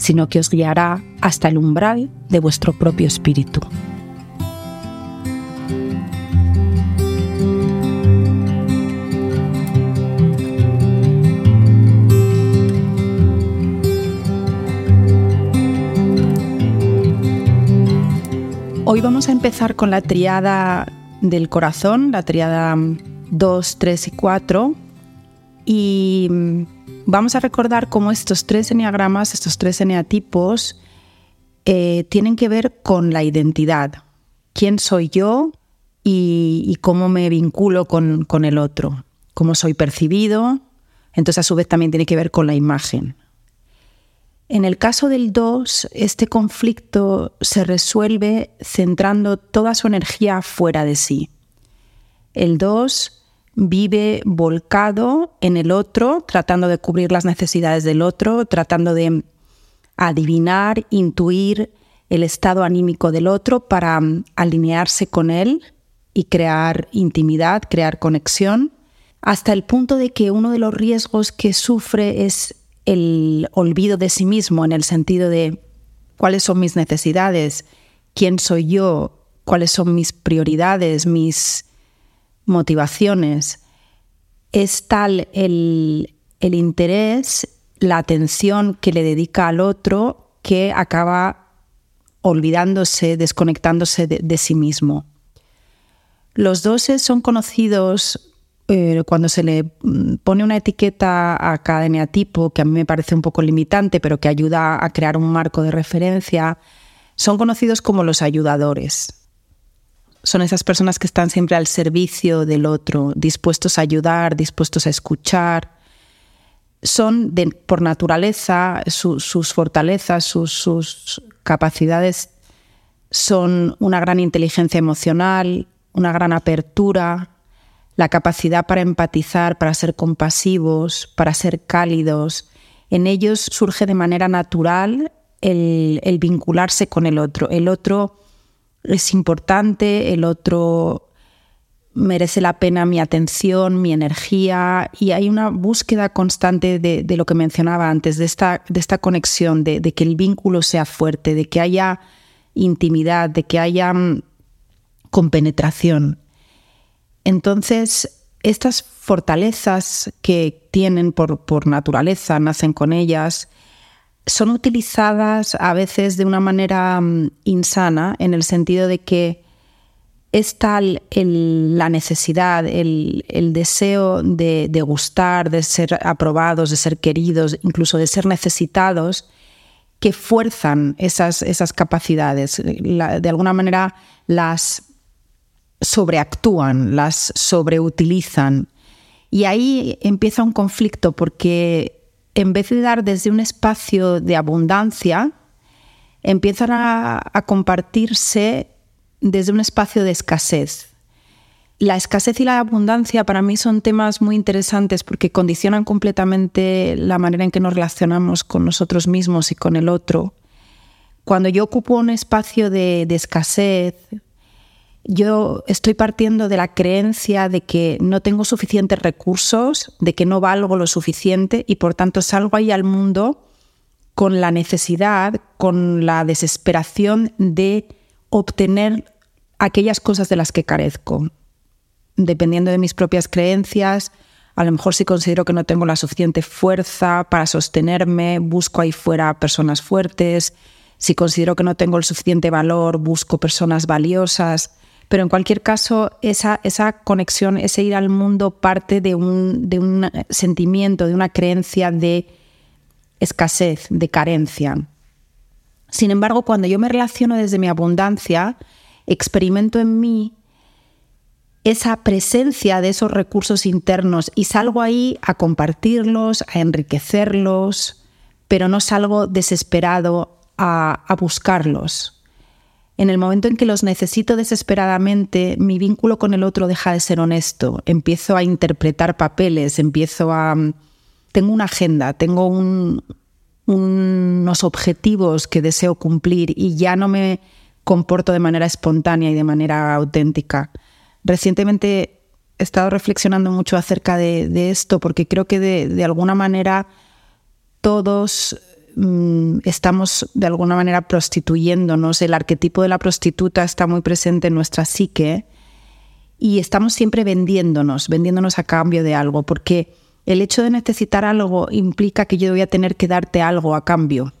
sino que os guiará hasta el umbral de vuestro propio espíritu. Hoy vamos a empezar con la triada del corazón, la triada 2, 3 y 4. Y vamos a recordar cómo estos tres enneagramas, estos tres eneatipos, eh, tienen que ver con la identidad. ¿Quién soy yo y, cómo me vinculo con, con el otro? ¿Cómo soy percibido? Entonces, a su vez, también tiene que ver con la imagen. En el caso del 2, este conflicto se resuelve centrando toda su energía fuera de sí. El 2 vive volcado en el otro, tratando de cubrir las necesidades del otro, tratando de adivinar, intuir el estado anímico del otro para mm, alinearse con él y crear intimidad, crear conexión, hasta el punto de que uno de los riesgos que sufre es el olvido de sí mismo en el sentido de cuáles son mis necesidades, quién soy yo, cuáles son mis prioridades, mis motivaciones. Es tal el, interés, la atención que le dedica al otro que acaba olvidándose, desconectándose de, de sí mismo. Los doses son conocidos eh, cuando se le mm, pone una etiqueta a cada eneatipo, que a mí me parece un poco limitante, pero que ayuda a crear un marco de referencia, son conocidos como los ayudadores. Son esas personas que están siempre al servicio del otro, dispuestos a ayudar, dispuestos a escuchar. Son por naturaleza, sus fortalezas, sus capacidades son una gran inteligencia emocional, una gran apertura, la capacidad para empatizar, para ser compasivos, para ser cálidos. En ellos surge de manera natural el, vincularse con el otro. El otro es importante, el otro merece la pena mi atención, mi energía y hay una búsqueda constante de, lo que mencionaba antes, de esta, de esta conexión, de, de, que el vínculo sea fuerte, de que haya intimidad, de que haya mm, compenetración. Entonces, estas fortalezas que tienen por, naturaleza, nacen con ellas, son utilizadas a veces de una manera mm, insana, en el sentido de que es tal la necesidad, el, deseo de, gustar, de ser aprobados, de ser queridos, incluso de ser necesitados, que fuerzan esas, esas capacidades. de alguna manera las sobreactúan, las sobreutilizan. Y ahí empieza un conflicto porque en vez de dar desde un espacio de abundancia, empiezan a, compartirse desde un espacio de escasez. La escasez y la abundancia para mí son temas muy interesantes porque condicionan completamente la manera en que nos relacionamos con nosotros mismos y con el otro. Cuando yo ocupo un espacio de escasez, yo estoy partiendo de la creencia de que no tengo suficientes recursos, de que no valgo lo suficiente y por tanto salgo ahí al mundo con la necesidad, con la desesperación de obtener aquellas cosas de las que carezco. Dependiendo de mis propias creencias, a lo mejor si considero que no tengo la suficiente fuerza para sostenerme, busco ahí fuera personas fuertes. Si considero que no tengo el suficiente valor, busco personas valiosas. Pero en cualquier caso, esa, esa conexión, ese ir al mundo parte de un, de un sentimiento, de una creencia de escasez, de carencia. Sin embargo, cuando yo me relaciono desde mi abundancia, experimento en mí esa presencia de esos recursos internos y salgo ahí a compartirlos, a enriquecerlos, pero no salgo desesperado a, a buscarlos. En el momento en que los necesito desesperadamente, mi vínculo con el otro deja de ser honesto. Empiezo a interpretar papeles, empiezo a... Tengo una agenda, tengo unos objetivos que deseo cumplir y ya no me comporto de manera espontánea y de manera auténtica. Recientemente he estado reflexionando mucho acerca de, esto porque creo que de alguna manera todos Mm, estamos de alguna manera prostituyéndonos. El arquetipo de la prostituta está muy presente en nuestra psique y estamos siempre vendiéndonos, vendiéndonos a cambio de algo, porque el hecho de necesitar algo implica que yo voy a tener que darte algo a cambio.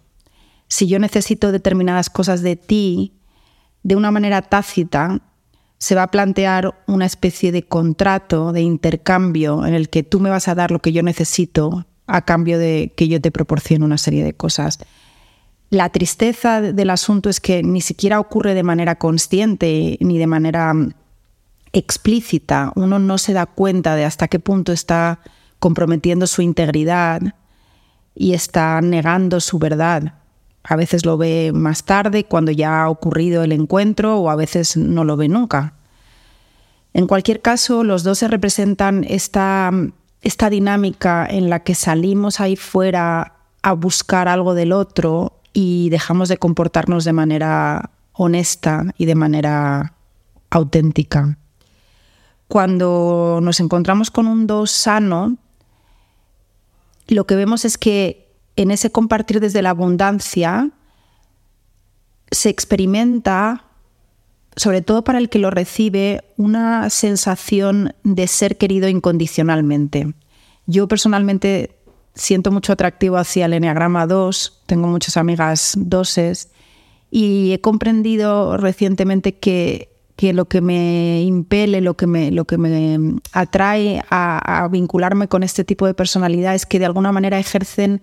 Si yo necesito determinadas cosas de ti, de una manera tácita, se va a plantear una especie de contrato, de intercambio, en el que tú me vas a dar lo que yo necesito a cambio de que yo te proporcione una serie de cosas. La tristeza del asunto es que ni siquiera ocurre de manera consciente ni de manera mm, explícita. Uno no se da cuenta de hasta qué punto está comprometiendo su integridad y está negando su verdad. A veces lo ve más tarde, cuando ya ha ocurrido el encuentro, o a veces no lo ve nunca. En cualquier caso, los dos se representan esta mm, esta dinámica en la que salimos ahí fuera a buscar algo del otro y dejamos de comportarnos de manera honesta y de manera auténtica. Cuando nos encontramos con un dos sano, lo que vemos es que en ese compartir desde la abundancia se experimenta sobre todo para el que lo recibe, una sensación de ser querido incondicionalmente. Yo personalmente siento mucho atractivo hacia el Enneagrama 2, tengo muchas amigas doses y he comprendido recientemente que, lo que me impele, lo que me, lo que me atrae a, a vincularme con este tipo de personalidad es que de alguna manera ejercen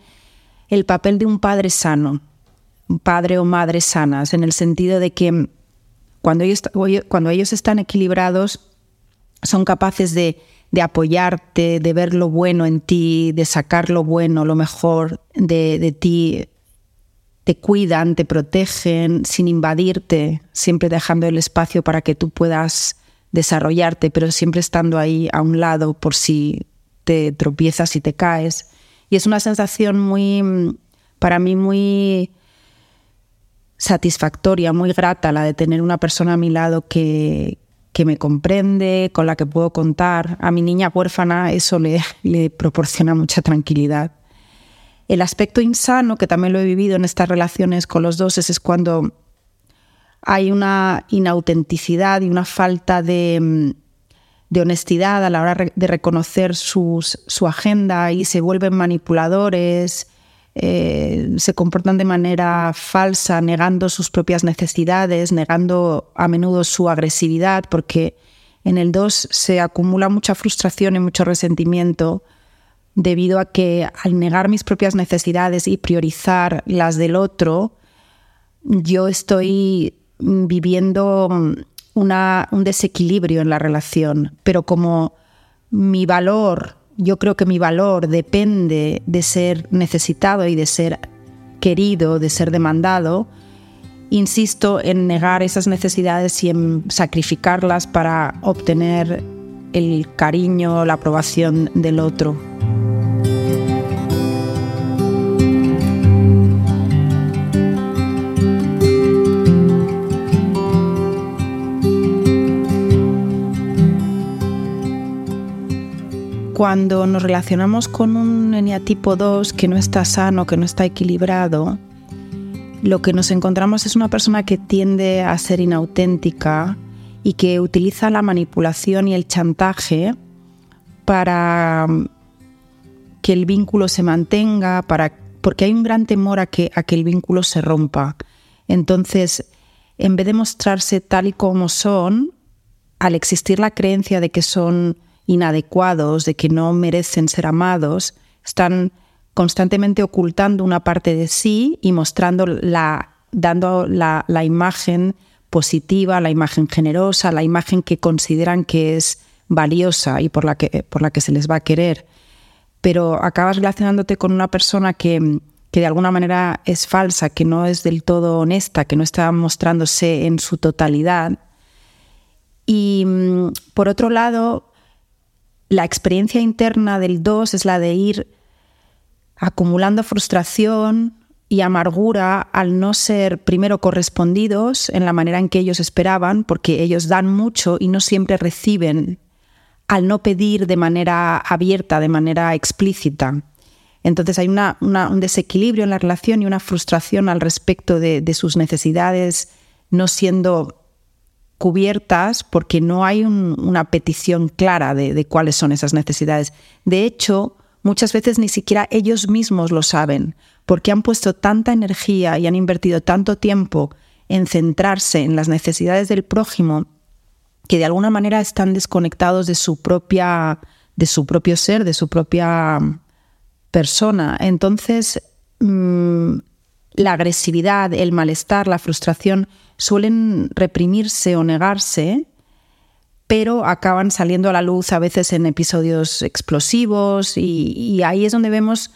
el papel de un padre sano, padre o madre sanas, en el sentido de que cuando ellos, cuando ellos están equilibrados, son capaces de, apoyarte, de ver lo bueno en ti, de sacar lo bueno, lo mejor de, de ti, te cuidan, te protegen sin invadirte, siempre dejando el espacio para que tú puedas desarrollarte, pero siempre estando ahí a un lado por si te tropiezas y te caes. Y es una sensación muy, para mí, muy satisfactoria, muy grata la de tener una persona a mi lado que, que me comprende, con la que puedo contar. A mi niña huérfana eso le, le proporciona mucha tranquilidad. El aspecto insano, que también lo he vivido en estas relaciones con los dos, es cuando hay una inautenticidad y una falta de, de honestidad a la hora de reconocer sus, su agenda y se vuelven manipuladores, eh, se comportan de manera falsa, negando sus propias necesidades, negando a menudo su agresividad, porque en el 2 se acumula mucha frustración y mucho resentimiento debido a que al negar mis propias necesidades y priorizar las del otro, yo estoy viviendo un desequilibrio en la relación, pero como mi valor yo creo que mi valor depende de ser necesitado y de ser querido, de ser demandado, insisto en negar esas necesidades y en sacrificarlas para obtener el cariño, la aprobación del otro. Cuando nos relacionamos con un eneatipo 2 que no está sano, que no está equilibrado, lo que nos encontramos es una persona que tiende a ser inauténtica y que utiliza la manipulación y el chantaje para mm, que el vínculo se mantenga, para, porque hay un gran temor a que, a que el vínculo se rompa. Entonces, en vez de mostrarse tal y como son, al existir la creencia de que son inadecuados, de que no merecen ser amados, están constantemente ocultando una parte de sí y mostrando la, dando la, la imagen positiva, la imagen generosa, la imagen que consideran que es valiosa y por la que, por la que se les va a querer. Pero acabas relacionándote con una persona que, que de alguna manera es falsa, que no es del todo honesta, que no está mostrándose en su totalidad. Y mm, por otro lado, la experiencia interna del 2 es la de ir acumulando frustración y amargura al no ser primero correspondidos en la manera en que ellos esperaban, porque ellos dan mucho y no siempre reciben, al no pedir de manera abierta, de manera explícita. Entonces hay un desequilibrio en la relación y una frustración al respecto de, sus necesidades no siendo cubiertas porque no hay una petición clara de cuáles son esas necesidades. De hecho, muchas veces ni siquiera ellos mismos lo saben, porque han puesto tanta energía y han invertido tanto tiempo en centrarse en las necesidades del prójimo que de alguna manera están desconectados de su propia de su propio ser, de su propia persona. Entonces, mm, la agresividad, el malestar, la frustración suelen reprimirse o negarse, pero acaban saliendo a la luz a veces en episodios explosivos y, ahí es donde vemos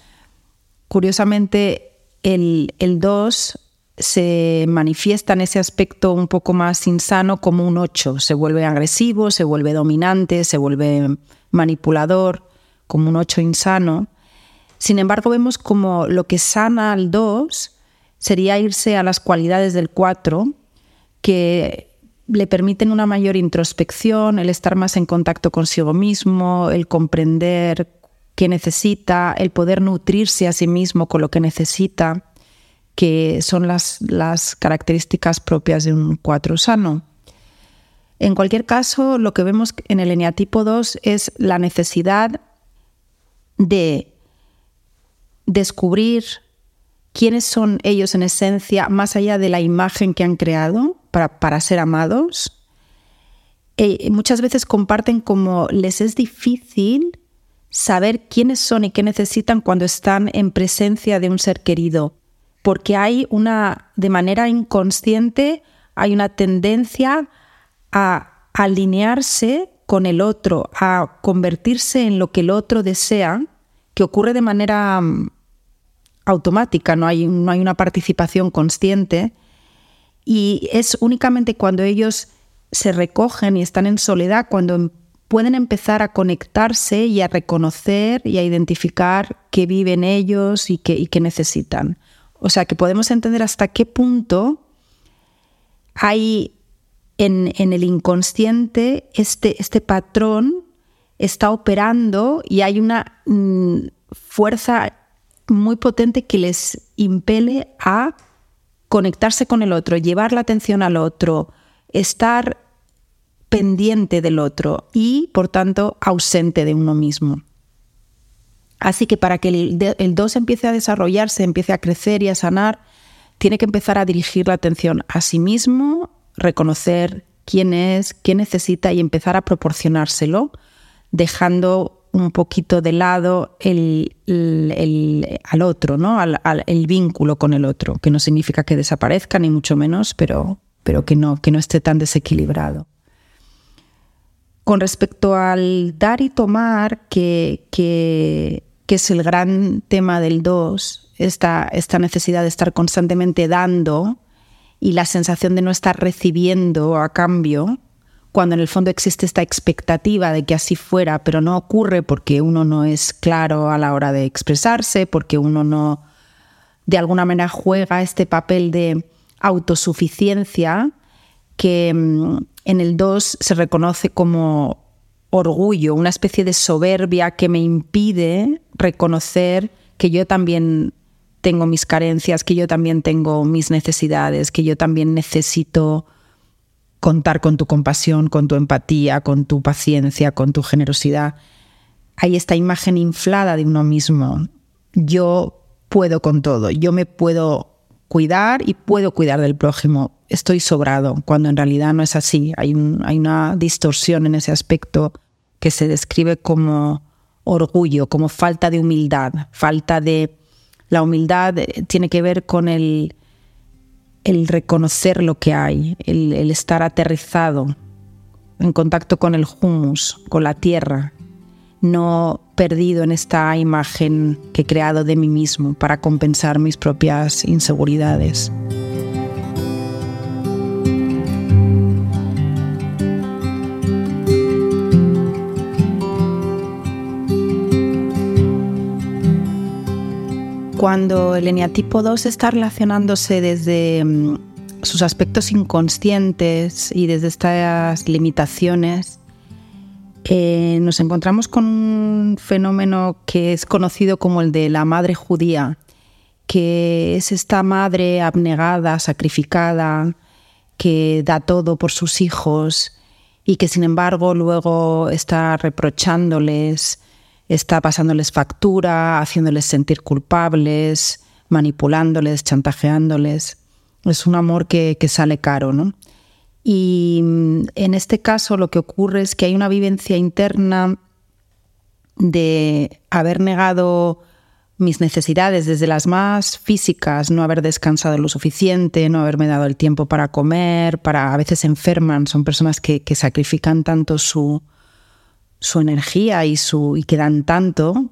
Curiosamente, el, 2 se manifiesta en ese aspecto un poco más insano como un 8. Se vuelve agresivo, se vuelve dominante, se vuelve manipulador, como un 8 insano. Sin embargo, vemos como lo que sana al 2 sería irse a las cualidades del 4, que le permiten una mayor introspección, el estar más en contacto consigo mismo, el comprender que necesita, el poder nutrirse a sí mismo con lo que necesita, que son las, las características propias de un cuatro sano. En cualquier caso, lo que vemos en el eneatipo 2 es la necesidad de descubrir quiénes son ellos en esencia, más allá de la imagen que han creado para, para ser amados. Eh, muchas veces comparten como les es difícil saber quiénes son y qué necesitan cuando están en presencia de un ser querido, porque hay una, de manera inconsciente, hay una tendencia a alinearse con el otro, a convertirse en lo que el otro desea, que ocurre de manera mm, automática, no hay, no hay una participación consciente, y es únicamente cuando ellos se recogen y están en soledad, cuando pueden empezar a conectarse y a reconocer y a identificar qué viven ellos y qué, necesitan. O sea, que podemos entender hasta qué punto hay en, el inconsciente este, este, patrón está operando y hay una mm, fuerza muy potente que les impele a conectarse con el otro, llevar la atención al otro, estar pendiente del otro y, por tanto, ausente de uno mismo. Así que para que el 2 empiece a desarrollarse, empiece a crecer y a sanar, tiene que empezar a dirigir la atención a sí mismo, reconocer quién es, qué necesita y empezar a proporcionárselo, dejando un poquito de lado el, al otro, ¿no? el vínculo con el otro, que no significa que desaparezca, ni mucho menos, pero, pero que, no, que no esté tan desequilibrado. Con respecto al dar y tomar, que, que, es el gran tema del 2, esta, esta necesidad de estar constantemente dando y la sensación de no estar recibiendo a cambio, cuando en el fondo existe esta expectativa de que así fuera, pero no ocurre porque uno no es claro a la hora de expresarse, porque uno no de alguna manera juega este papel de autosuficiencia que, mm, en el 2 se reconoce como orgullo, una especie de soberbia que me impide reconocer que yo también tengo mis carencias, que yo también tengo mis necesidades, que yo también necesito contar con tu compasión, con tu empatía, con tu paciencia, con tu generosidad. Hay esta imagen inflada de uno mismo. Yo puedo con todo, yo me puedo cuidar y puedo cuidar del prójimo estoy sobrado, cuando en realidad no es así. Hay, una distorsión en ese aspecto que se describe como orgullo, como falta de humildad, falta de... La humildad eh, tiene que ver con el, el reconocer lo que hay, el, estar aterrizado en contacto con el humus, con la tierra, no perdido en esta imagen que he creado de mí mismo para compensar mis propias inseguridades. Cuando el eneatipo 2 está relacionándose desde mm, sus aspectos inconscientes y desde estas limitaciones, eh, nos encontramos con un fenómeno que es conocido como el de la madre judía, que es esta madre abnegada, sacrificada, que da todo por sus hijos y que sin embargo luego está reprochándoles, está pasándoles factura, haciéndoles sentir culpables, manipulándoles, chantajeándoles. Es un amor que, que sale caro, ¿no? Y mm, en este caso lo que ocurre es que hay una vivencia interna de haber negado mis necesidades, desde las más físicas, no haber descansado lo suficiente, no haberme dado el tiempo para comer, para a veces enferman, son personas que, sacrifican tanto su, su energía y, su, y que dan tanto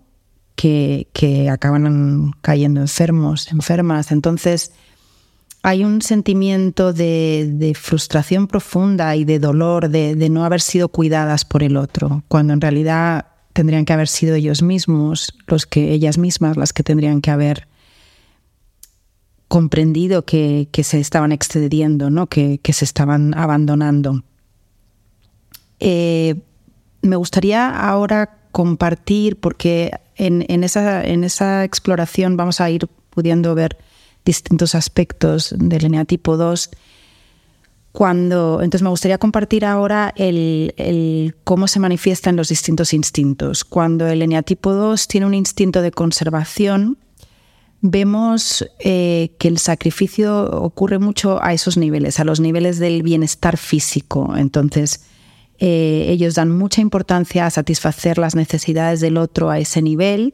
que, que acaban cayendo enfermos, enfermas. Entonces, hay un sentimiento de, frustración profunda y de dolor de, no haber sido cuidadas por el otro, cuando en realidad tendrían que haber sido ellos mismos, los que ellas mismas, las que tendrían que haber comprendido que, se estaban excediendo, ¿no? que, se estaban abandonando. Eh, me gustaría ahora compartir, porque en, esa, exploración vamos a ir pudiendo ver distintos aspectos del eneatipo 2. Cuando, entonces me gustaría compartir ahora el, cómo se manifiesta en los distintos instintos. Cuando el eneatipo 2 tiene un instinto de conservación, vemos eh, que el sacrificio ocurre mucho a esos niveles, a los niveles del bienestar físico. Entonces, eh, ellos dan mucha importancia a satisfacer las necesidades del otro a ese nivel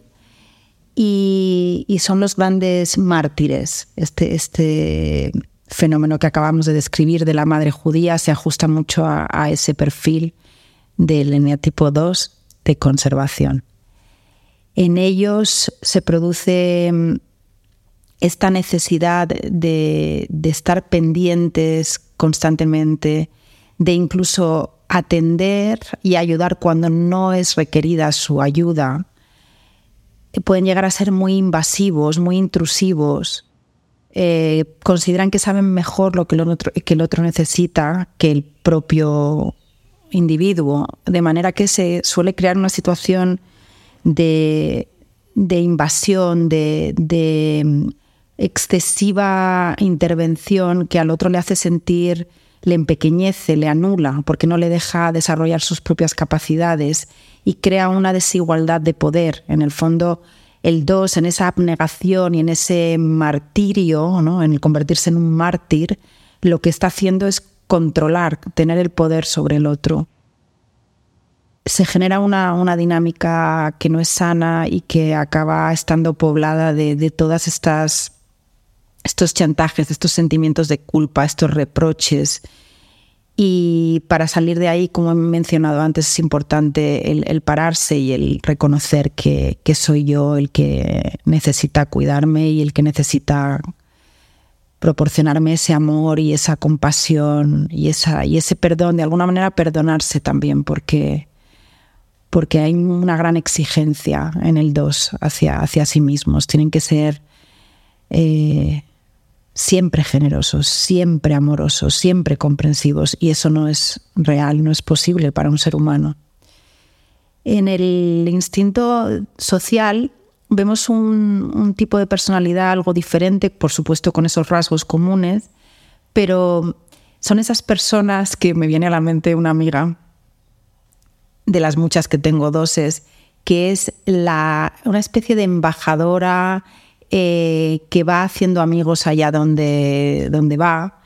y, son los grandes mártires. Este, este fenómeno que acabamos de describir de la madre judía se ajusta mucho a, ese perfil del eneatipo 2 de conservación. En ellos se produce mm, esta necesidad de, de, estar pendientes constantemente, de incluso atender y ayudar cuando no es requerida su ayuda, pueden llegar a ser muy invasivos, muy intrusivos. Eh, consideran que saben mejor lo que el, otro, necesita que el propio individuo, de manera que se suele crear una situación de, invasión, de, de, mm, excesiva intervención que al otro le hace sentir, le empequeñece, le anula, porque no le deja desarrollar sus propias capacidades y crea una desigualdad de poder. En el fondo, el dos, en esa abnegación y en ese martirio, ¿no? en convertirse en un mártir, lo que está haciendo es controlar, tener el poder sobre el otro. Se genera una, dinámica que no es sana y que acaba estando poblada de, de todas estas estos chantajes, estos sentimientos de culpa, estos reproches, y para salir de ahí, como he mencionado antes, es importante el, pararse y el reconocer que, soy yo el que necesita cuidarme y el que necesita proporcionarme ese amor y esa compasión y, esa, y ese perdón, de alguna manera perdonarse también, porque, porque hay una gran exigencia en el dos hacia, hacia sí mismos. Tienen que ser eh, siempre generosos, siempre amorosos, siempre comprensivos, y eso no es real, no es posible para un ser humano. En el instinto social vemos un, tipo de personalidad algo diferente, por supuesto con esos rasgos comunes, pero son esas personas que me viene a la mente una amiga, de las muchas que tengo doses, que es la, una especie de embajadora eh, que va haciendo amigos allá donde, donde va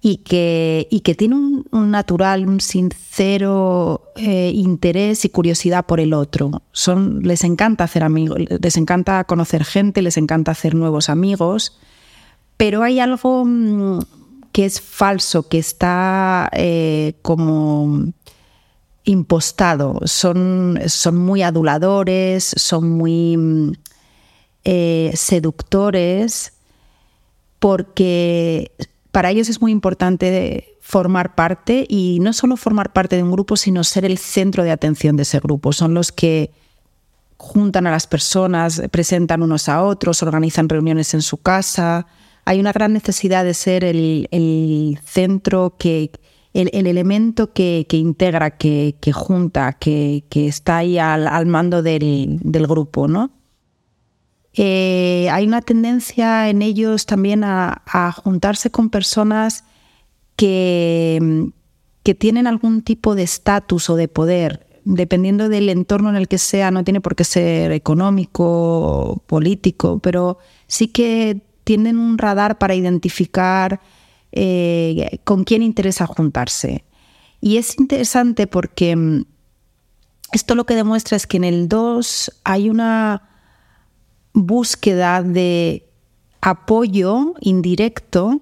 y que, y que tiene un, natural, un sincero eh, interés y curiosidad por el otro. Son, les encanta hacer amigos, les encanta conocer gente, les encanta hacer nuevos amigos, pero hay algo mm, que es falso, que está eh, como impostado. Son, son muy aduladores, son muy mm, eh, seductores, porque para ellos es muy importante formar parte y no solo formar parte de un grupo, sino ser el centro de atención de ese grupo. Son los que juntan a las personas, presentan unos a otros, organizan reuniones en su casa. Hay una gran necesidad de ser el, centro que, el, elemento que, integra, que, junta, que, está ahí al, mando del, grupo, ¿no? Eh, hay una tendencia en ellos también a, juntarse con personas que, que tienen algún tipo de estatus o de poder dependiendo del entorno en el que sea, no tiene por qué ser económico, político, pero sí que tienen un radar para identificar eh, con quién interesa juntarse. Y es interesante porque mm, esto lo que demuestra es que en el 2 hay una búsqueda de apoyo indirecto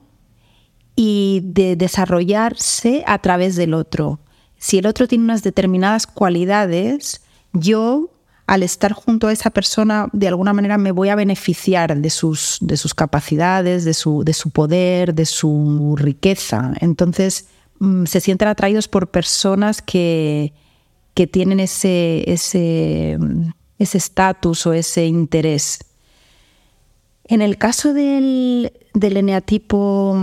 y de desarrollarse a través del otro si el otro tiene unas determinadas cualidades, yo al estar junto a esa persona de alguna manera me voy a beneficiar de sus, de sus capacidades, de su, de su poder, de su riqueza. Entonces mm, se sienten atraídos por personas que, que tienen ese estatus o ese interés. En el caso del, del eneatipo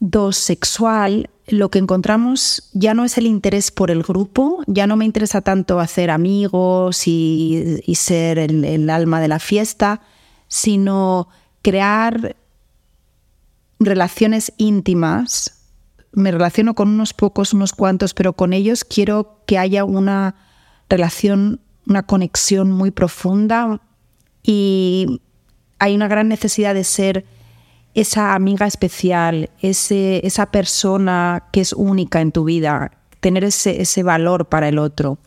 2 mm, sexual, lo que encontramos ya no es el interés por el grupo, ya no me interesa tanto hacer amigos y, ser el, alma de la fiesta, sino crear relaciones íntimas. Me relaciono con unos pocos, unos cuantos, pero con ellos quiero que haya una relación, una conexión muy profunda y hay una gran necesidad de ser esa amiga especial, ese, esa persona que es única en tu vida, tener ese, ese valor para el otro.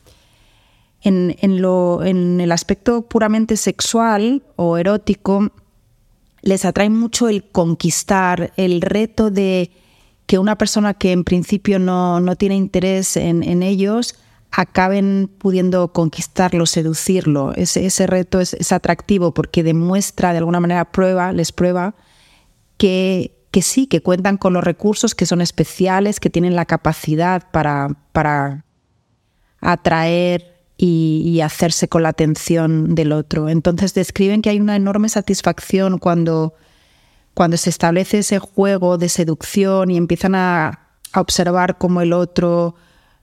En, lo, en el aspecto puramente sexual o erótico, les atrae mucho el conquistar, el reto de que una persona que en principio no, tiene interés en, ellos acaben pudiendo conquistarlo, seducirlo. Ese, reto es, atractivo porque demuestra, de alguna manera, prueba, les prueba que, sí, que cuentan con los recursos que son especiales, que tienen la capacidad para, para atraer y, hacerse con la atención del otro. Entonces describen que hay una enorme satisfacción cuando, cuando se establece ese juego de seducción y empiezan a, observar cómo el otro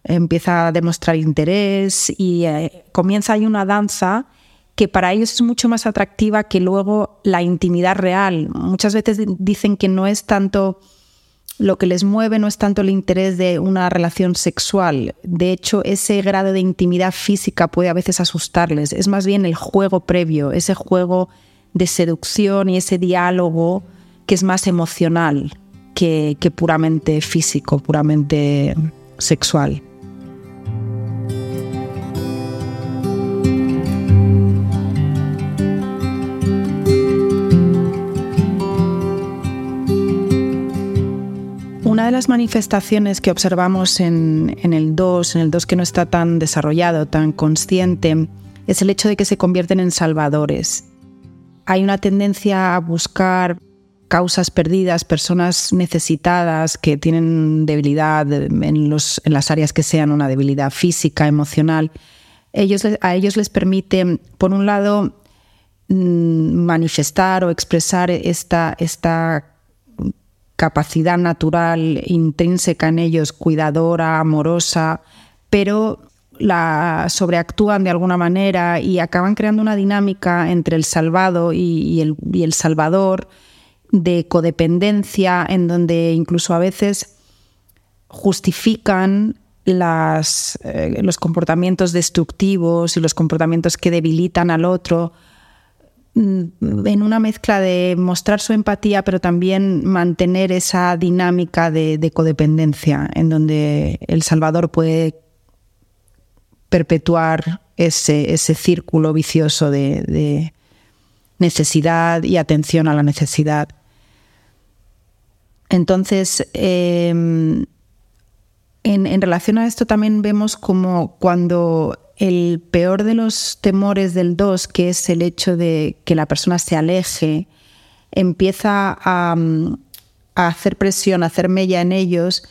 empieza a demostrar interés y eh, comienza ahí una danza que para ellos es mucho más atractiva que luego la intimidad real. Muchas veces dicen que no es tanto lo que les mueve, no es tanto el interés de una relación sexual. De hecho, ese grado de intimidad física puede a veces asustarles. Es más bien el juego previo, ese juego de seducción y ese diálogo que es más emocional que, que puramente físico, puramente sexual. Una de las manifestaciones que observamos en, el 2, en el 2 que no está tan desarrollado, tan consciente, es el hecho de que se convierten en salvadores. Hay una tendencia a buscar causas perdidas, personas necesitadas que tienen debilidad en, las áreas que sean una debilidad física, emocional. Ellos, a ellos les permite, por un lado, mm, manifestar o expresar esta, esta capacidad natural intrínseca en ellos, cuidadora, amorosa, pero la sobreactúan de alguna manera y acaban creando una dinámica entre el salvado y, el, salvador de codependencia en donde incluso a veces justifican las, eh, los comportamientos destructivos y los comportamientos que debilitan al otro en una mezcla de mostrar su empatía, pero también mantener esa dinámica de, codependencia, en donde El Salvador puede perpetuar ese, círculo vicioso de, necesidad y atención a la necesidad. Entonces, em, En, en relación a esto también vemos como cuando el peor de los temores del 2, que es el hecho de que la persona se aleje, empieza a, hacer presión, a hacer mella en ellos,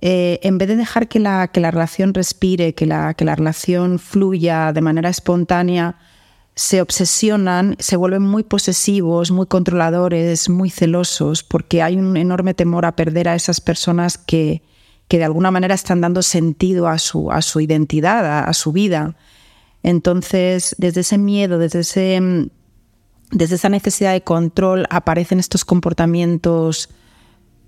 eh, en vez de dejar que la, que la relación respire, que la, que la relación fluya de manera espontánea, se obsesionan, se vuelven muy posesivos, muy controladores, muy celosos, porque hay un enorme temor a perder a esas personas que, que de alguna manera están dando sentido a su, a su identidad, a, su vida. Entonces, desde ese miedo, desde, ese, desde esa necesidad de control, aparecen estos comportamientos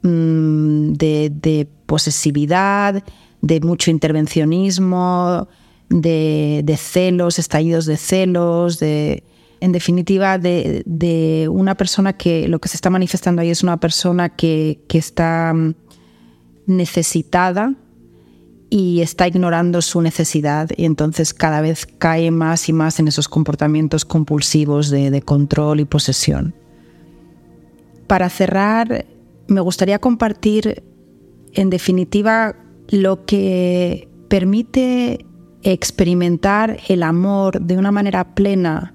mm, de, posesividad, de mucho intervencionismo, de, celos, estallidos de celos, de, en definitiva, de, de, una persona que lo que se está manifestando ahí es una persona que, que está necesitada y está ignorando su necesidad y entonces cada vez cae más y más en esos comportamientos compulsivos de, control y posesión. Para cerrar, me gustaría compartir en definitiva lo que permite experimentar el amor de una manera plena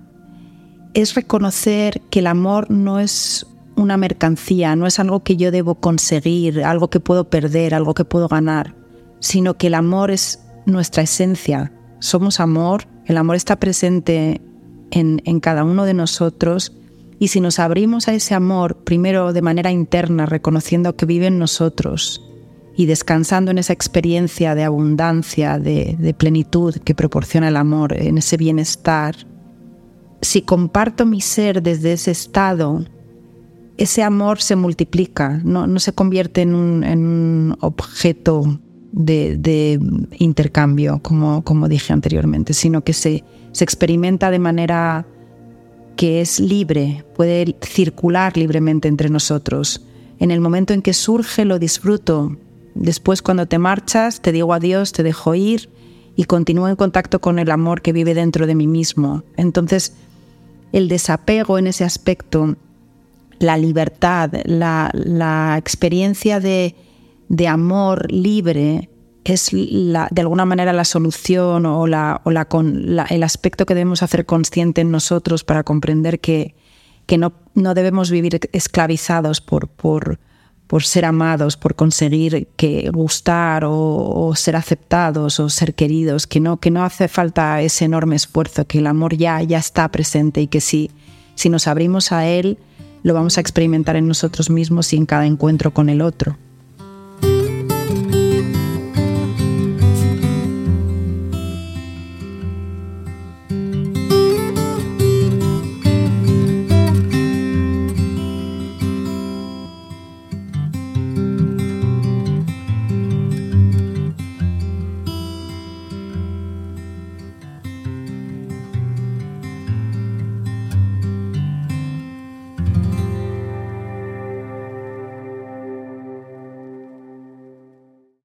es reconocer que el amor no es una mercancía, no es algo que yo debo conseguir, algo que puedo perder, algo que puedo ganar, sino que el amor es nuestra esencia. Somos amor, el amor está presente en, en cada uno de nosotros y si nos abrimos a ese amor, primero de manera interna, reconociendo que vive en nosotros y descansando en esa experiencia de abundancia, de, de plenitud que proporciona el amor, en ese bienestar, si comparto mi ser desde ese estado, ese amor se multiplica, no, se convierte en un, objeto de, intercambio, como, como, dije anteriormente, sino que se, se experimenta de manera que es libre, puede circular libremente entre nosotros. En el momento en que surge lo disfruto. Después cuando te marchas te digo adiós, te dejo ir y continúo en contacto con el amor que vive dentro de mí mismo. Entonces el desapego en ese aspecto la libertad, la, experiencia de, amor libre es de alguna manera la solución o, la, el aspecto que debemos hacer consciente en nosotros para comprender que, no, debemos vivir esclavizados por, por, ser amados, por conseguir que gustar o, ser aceptados o ser queridos, que no, que no hace falta ese enorme esfuerzo, que el amor ya, ya está presente y que si, si nos abrimos a él, lo vamos a experimentar en nosotros mismos y en cada encuentro con el otro.